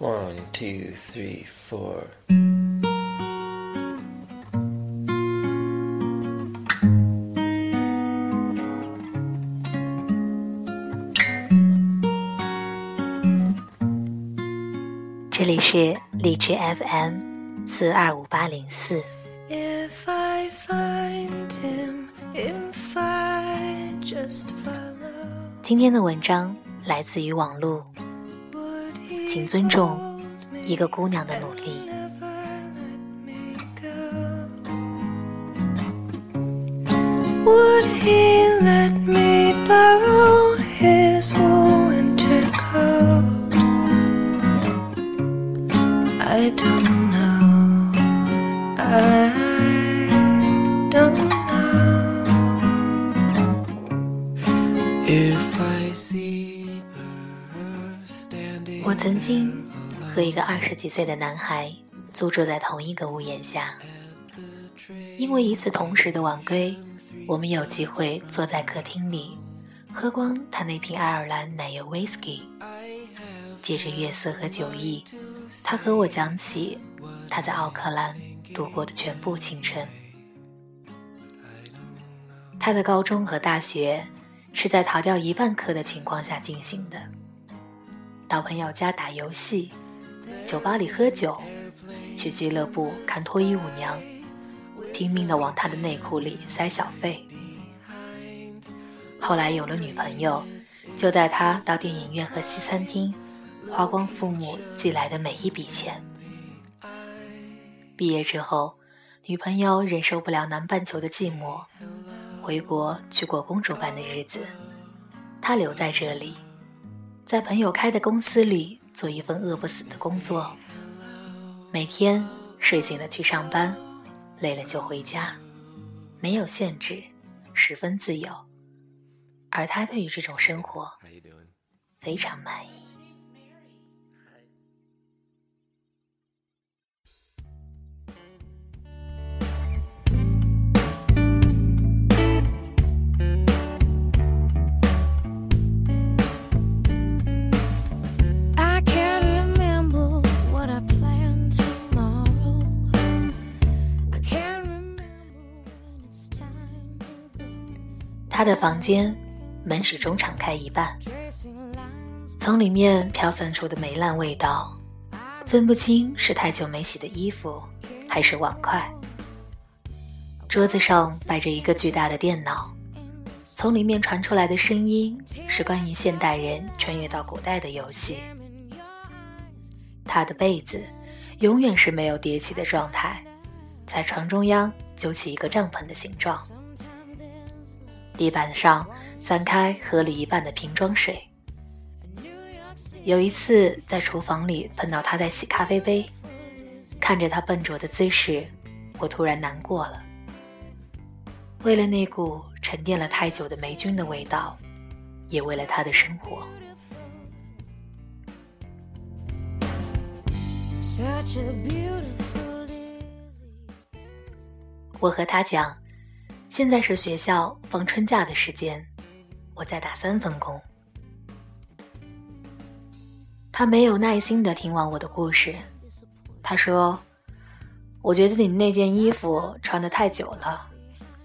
One, two, three, four. 这里是荔枝 FM 四二五八零四。If I find him, if I just follow, 今天的文章来自于网络请尊重一个姑娘的努力。二十几岁的男孩租住在同一个屋檐下，因为一次同时的晚归，我们有机会坐在客厅里，喝光他那瓶爱尔兰奶油 whisky。借着月色和酒意，他和我讲起他在奥克兰度过的全部青春。他的高中和大学是在逃掉一半课的情况下进行的。到朋友家打游戏，酒吧里喝酒，去俱乐部看脱衣舞娘，拼命地往他的内裤里塞小费。后来有了女朋友，就带他到电影院和西餐厅，花光父母寄来的每一笔钱。毕业之后，女朋友忍受不了南半球的寂寞，回国去过公主般的日子，他留在这里。在朋友开的公司里做一份饿不死的工作，每天睡醒了去上班，累了就回家，没有限制，十分自由。而他对于这种生活非常满意。他的房间门始终敞开一半，从里面飘散出的霉烂味道，分不清是太久没洗的衣服，还是碗筷。桌子上摆着一个巨大的电脑，从里面传出来的声音是关于现代人穿越到古代的游戏。他的被子永远是没有叠起的状态，在床中央揪起一个帐篷的形状。地板上散开河里一半的瓶装水。有一次在厨房里碰到他在洗咖啡杯，看着他笨拙的姿势，我突然难过了。为了那股沉淀了太久的霉菌的味道，也为了他的生活。我和他讲，现在是学校放春假的时间，我在打三份工。他没有耐心的听完我的故事，他说：“我觉得你那件衣服穿的太久了，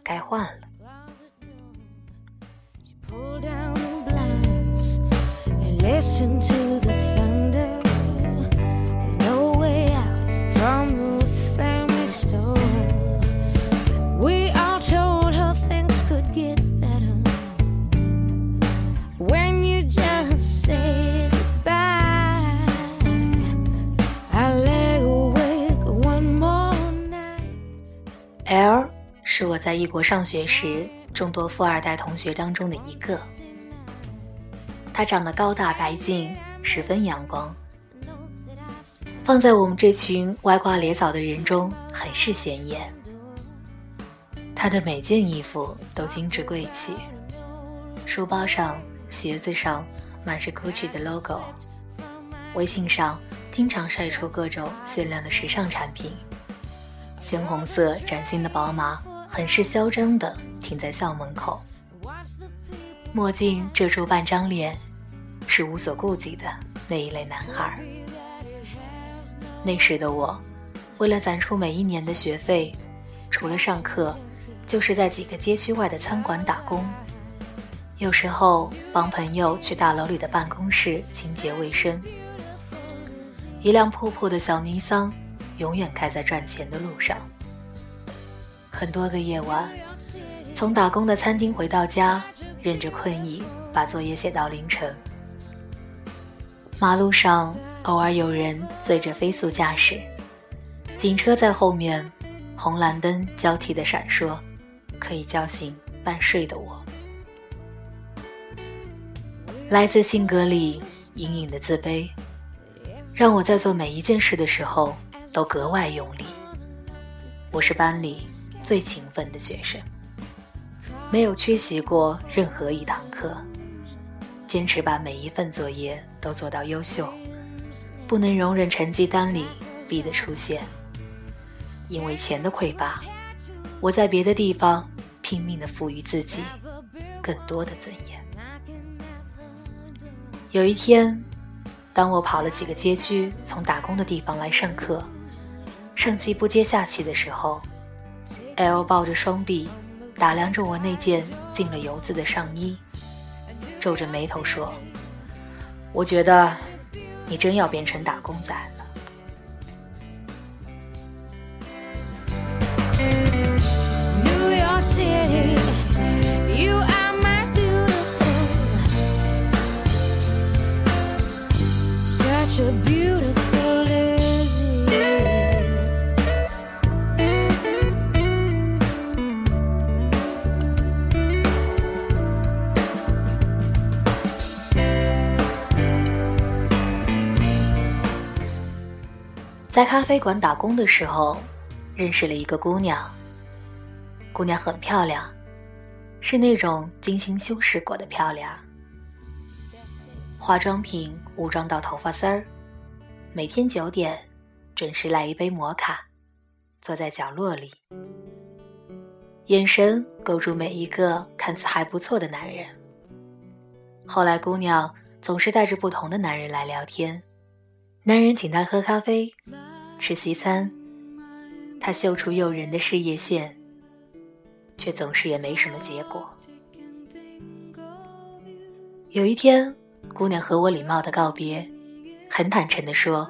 该换了。在异国上学时众多富二代同学当中的一个。他长得高大白净，十分阳光，放在我们这群歪瓜裂枣的人中很是显眼。他的每件衣服都精致贵气，书包上、鞋子上满是 GUCCI 的 logo，微信上经常晒出各种限量的时尚产品。鲜红色崭新的宝马很是嚣张地停在校门口，墨镜遮住半张脸，是无所顾忌的那一类男孩。那时的我，为了攒出每一年的学费，除了上课，就是在几个街区外的餐馆打工，有时候帮朋友去大楼里的办公室清洁卫生。一辆破破的小尼桑，永远开在赚钱的路上。很多个夜晚，从打工的餐厅回到家，忍着困意把作业写到凌晨。马路上偶尔有人醉着飞速驾驶，警车在后面，红蓝灯交替的闪烁，可以叫醒半睡的我。来自性格里隐隐的自卑。让我在做每一件事的时候都格外用力。我是班里最勤奋的学生，没有缺席过任何一堂课，坚持把每一份作业都做到优秀，不能容忍成绩单里 B 的出现。因为钱的匮乏，我在别的地方拼命地赋予自己更多的尊严。有一天。当我跑了几个街区，从打工的地方来上课，上气不接下气的时候，L 抱着双臂，打量着我那件进了油渍的上衣，皱着眉头说：“我觉得你真要变成打工仔了。” a beautiful 在咖啡馆打工的时候，认识了一个姑娘。姑娘很漂亮，是那种精心修饰过的漂亮。化妆品武装到头发丝儿，每天九点准时来一杯摩卡，坐在角落里，眼神勾住每一个看似还不错的男人。后来，姑娘总是带着不同的男人来聊天，男人请她喝咖啡、吃西餐，他秀出诱人的事业线，却总是也没什么结果。有一天。姑娘和我礼貌的告别，很坦诚的说：“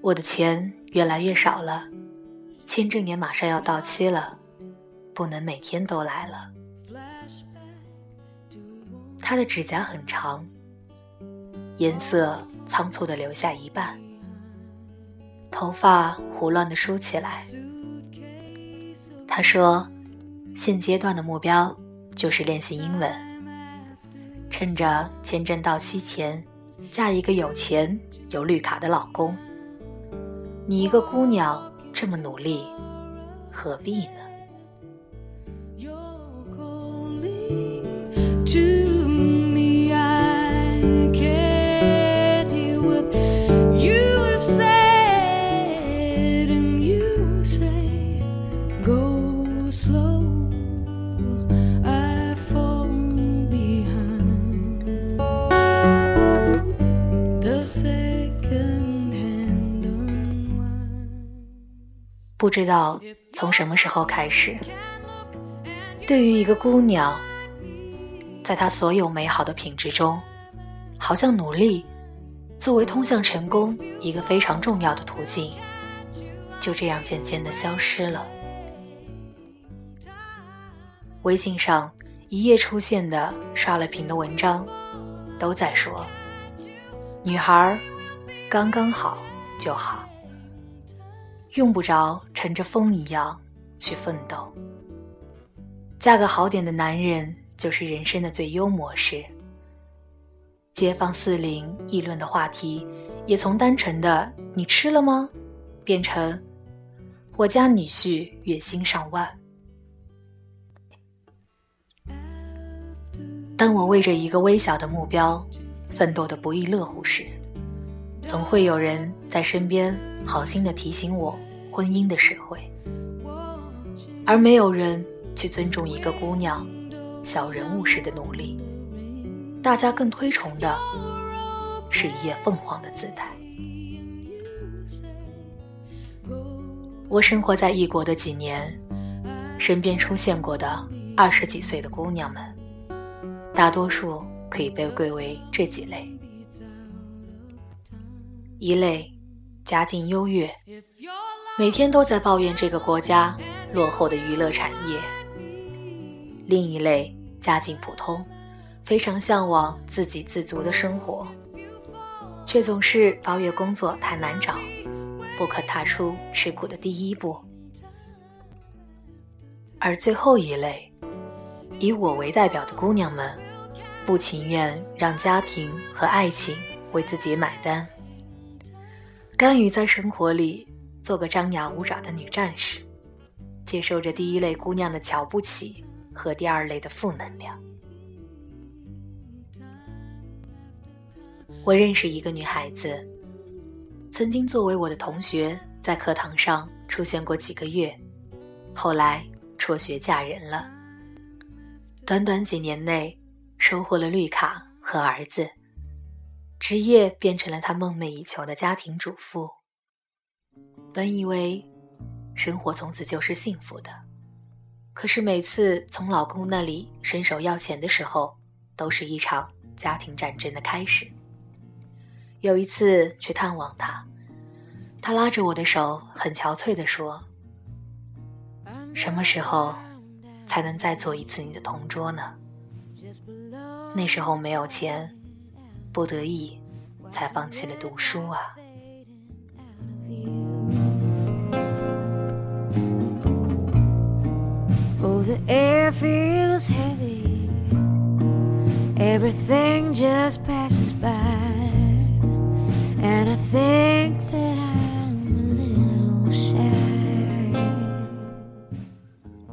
我的钱越来越少了，签证也马上要到期了，不能每天都来了。”她的指甲很长，颜色仓促的留下一半，头发胡乱的梳起来。他说：“现阶段的目标就是练习英文。”趁着签证到期前，嫁一个有钱有绿卡的老公。你一个姑娘这么努力，何必呢？不知道从什么时候开始，对于一个姑娘，在她所有美好的品质中，好像努力作为通向成功一个非常重要的途径，就这样渐渐的消失了。微信上一夜出现的刷了屏的文章，都在说：“女孩刚刚好就好。”用不着乘着风一样去奋斗，嫁个好点的男人就是人生的最优模式。街坊四邻议论的话题，也从单纯的“你吃了吗”变成“我家女婿月薪上万”。当我为着一个微小的目标奋斗的不亦乐乎时，总会有人在身边好心的提醒我婚姻的实惠，而没有人去尊重一个姑娘小人物式的努力。大家更推崇的是一夜凤凰的姿态。我生活在异国的几年，身边出现过的二十几岁的姑娘们，大多数可以被归为这几类：一类家境优越，每天都在抱怨这个国家落后的娱乐产业；另一类家境普通，非常向往自给自足的生活，却总是抱怨工作太难找。不肯踏出吃苦的第一步，而最后一类，以我为代表的姑娘们，不情愿让家庭和爱情为自己买单，甘于在生活里做个张牙舞爪的女战士，接受着第一类姑娘的瞧不起和第二类的负能量。我认识一个女孩子。曾经作为我的同学，在课堂上出现过几个月，后来辍学嫁人了。短短几年内，收获了绿卡和儿子，职业变成了她梦寐以求的家庭主妇。本以为生活从此就是幸福的，可是每次从老公那里伸手要钱的时候，都是一场家庭战争的开始。有一次去探望他，他拉着我的手，很憔悴地说：“什么时候才能再做一次你的同桌呢？”那时候没有钱，不得已才放弃了读书啊。And I think that I'm a little shy.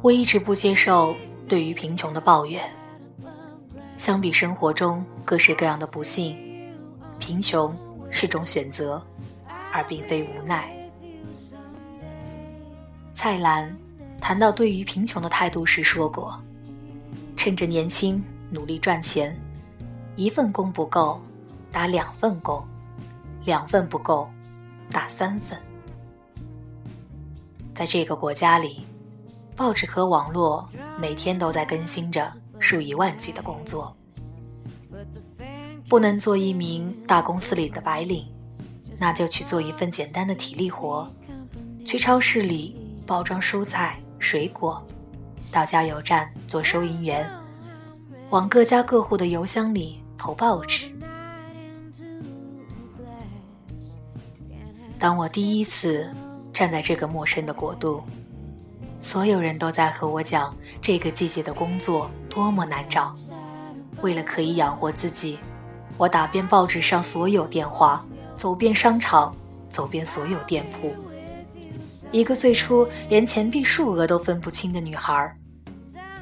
我一直不接受对于贫穷的抱怨。相比生活中各式各样的不幸，贫穷是种选择，而并非无奈。蔡澜谈到对于贫穷的态度时说过：“趁着年轻，努力赚钱，一份工不够，打两份工。”两份不够，打三份。在这个国家里，报纸和网络每天都在更新着数以万计的工作。不能做一名大公司里的白领，那就去做一份简单的体力活，去超市里包装蔬菜水果，到加油站做收银员，往各家各户的邮箱里投报纸。当我第一次站在这个陌生的国度，所有人都在和我讲这个季节的工作多么难找。为了可以养活自己，我打遍报纸上所有电话，走遍商场，走遍所有店铺。一个最初连钱币数额都分不清的女孩，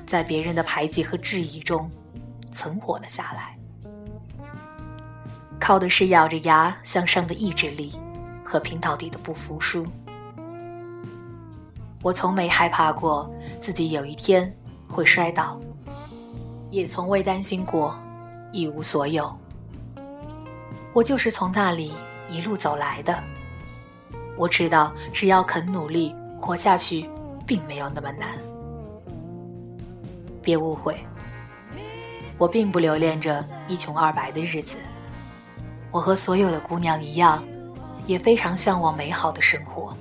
在别人的排挤和质疑中存活了下来，靠的是咬着牙向上的意志力。和拼到底的不服输，我从没害怕过自己有一天会摔倒，也从未担心过一无所有。我就是从那里一路走来的。我知道，只要肯努力，活下去并没有那么难。别误会，我并不留恋着一穷二白的日子。我和所有的姑娘一样。也非常向往美好的生活，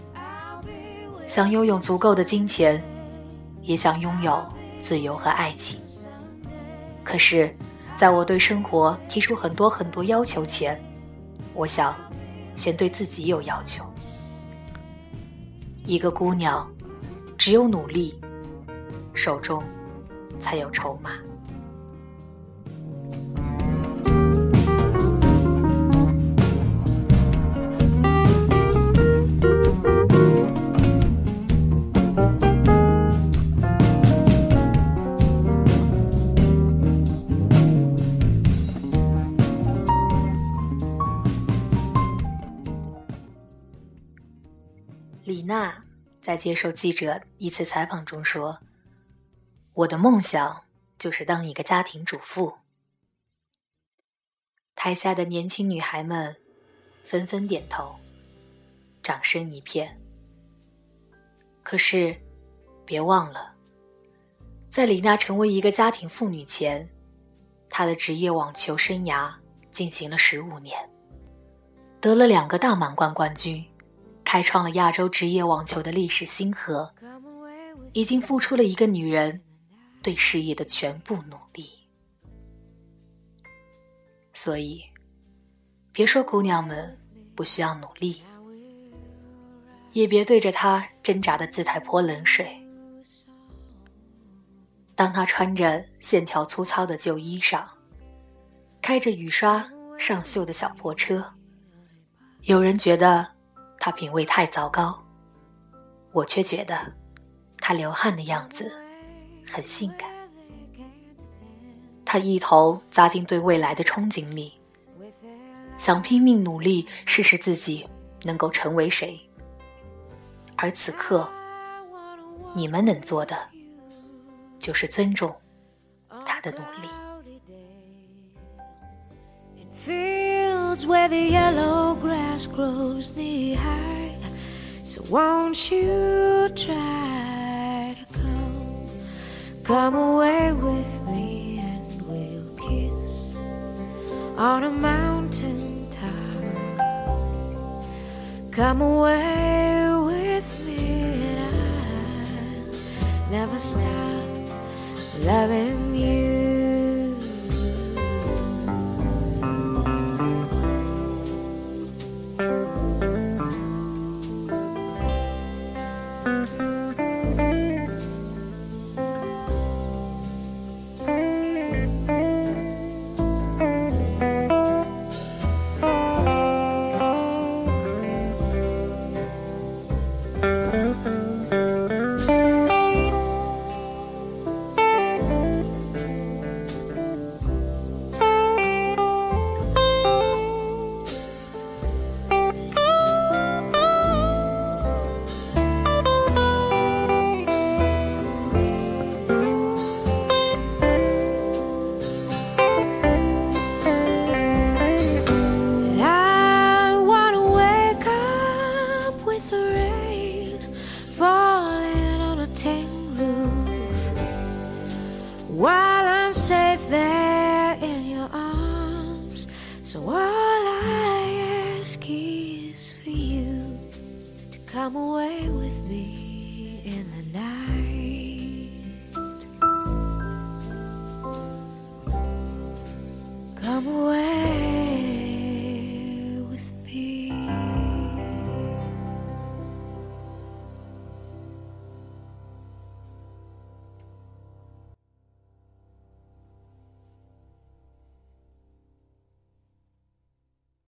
想拥有足够的金钱，也想拥有自由和爱情。可是，在我对生活提出很多很多要求前，我想先对自己有要求。一个姑娘，只有努力，手中才有筹码。在接受记者一次采访中说：“我的梦想就是当一个家庭主妇。”台下的年轻女孩们纷纷点头，掌声一片。可是，别忘了，在李娜成为一个家庭妇女前，她的职业网球生涯进行了十五年，得了两个大满贯冠军，开创了亚洲职业网球的历史星河，已经付出了一个女人对事业的全部努力。所以，别说姑娘们不需要努力。也别对着他挣扎的姿态泼冷水。当他穿着线条粗糙的旧衣裳，开着雨刷上锈的小破车，有人觉得他品味太糟糕，我却觉得他流汗的样子很性感。他一头扎进对未来的憧憬里，想拼命努力试试自己能够成为谁。而此刻，你们能做的，就是尊重他的努力。Fields where the yellow grass grows knee high. So won't you try to come, come away with me and we'll kiss on a mountain top. Come away with me and I'll never stop loving you. So all I ask is for you to come away with me in the night. Come away.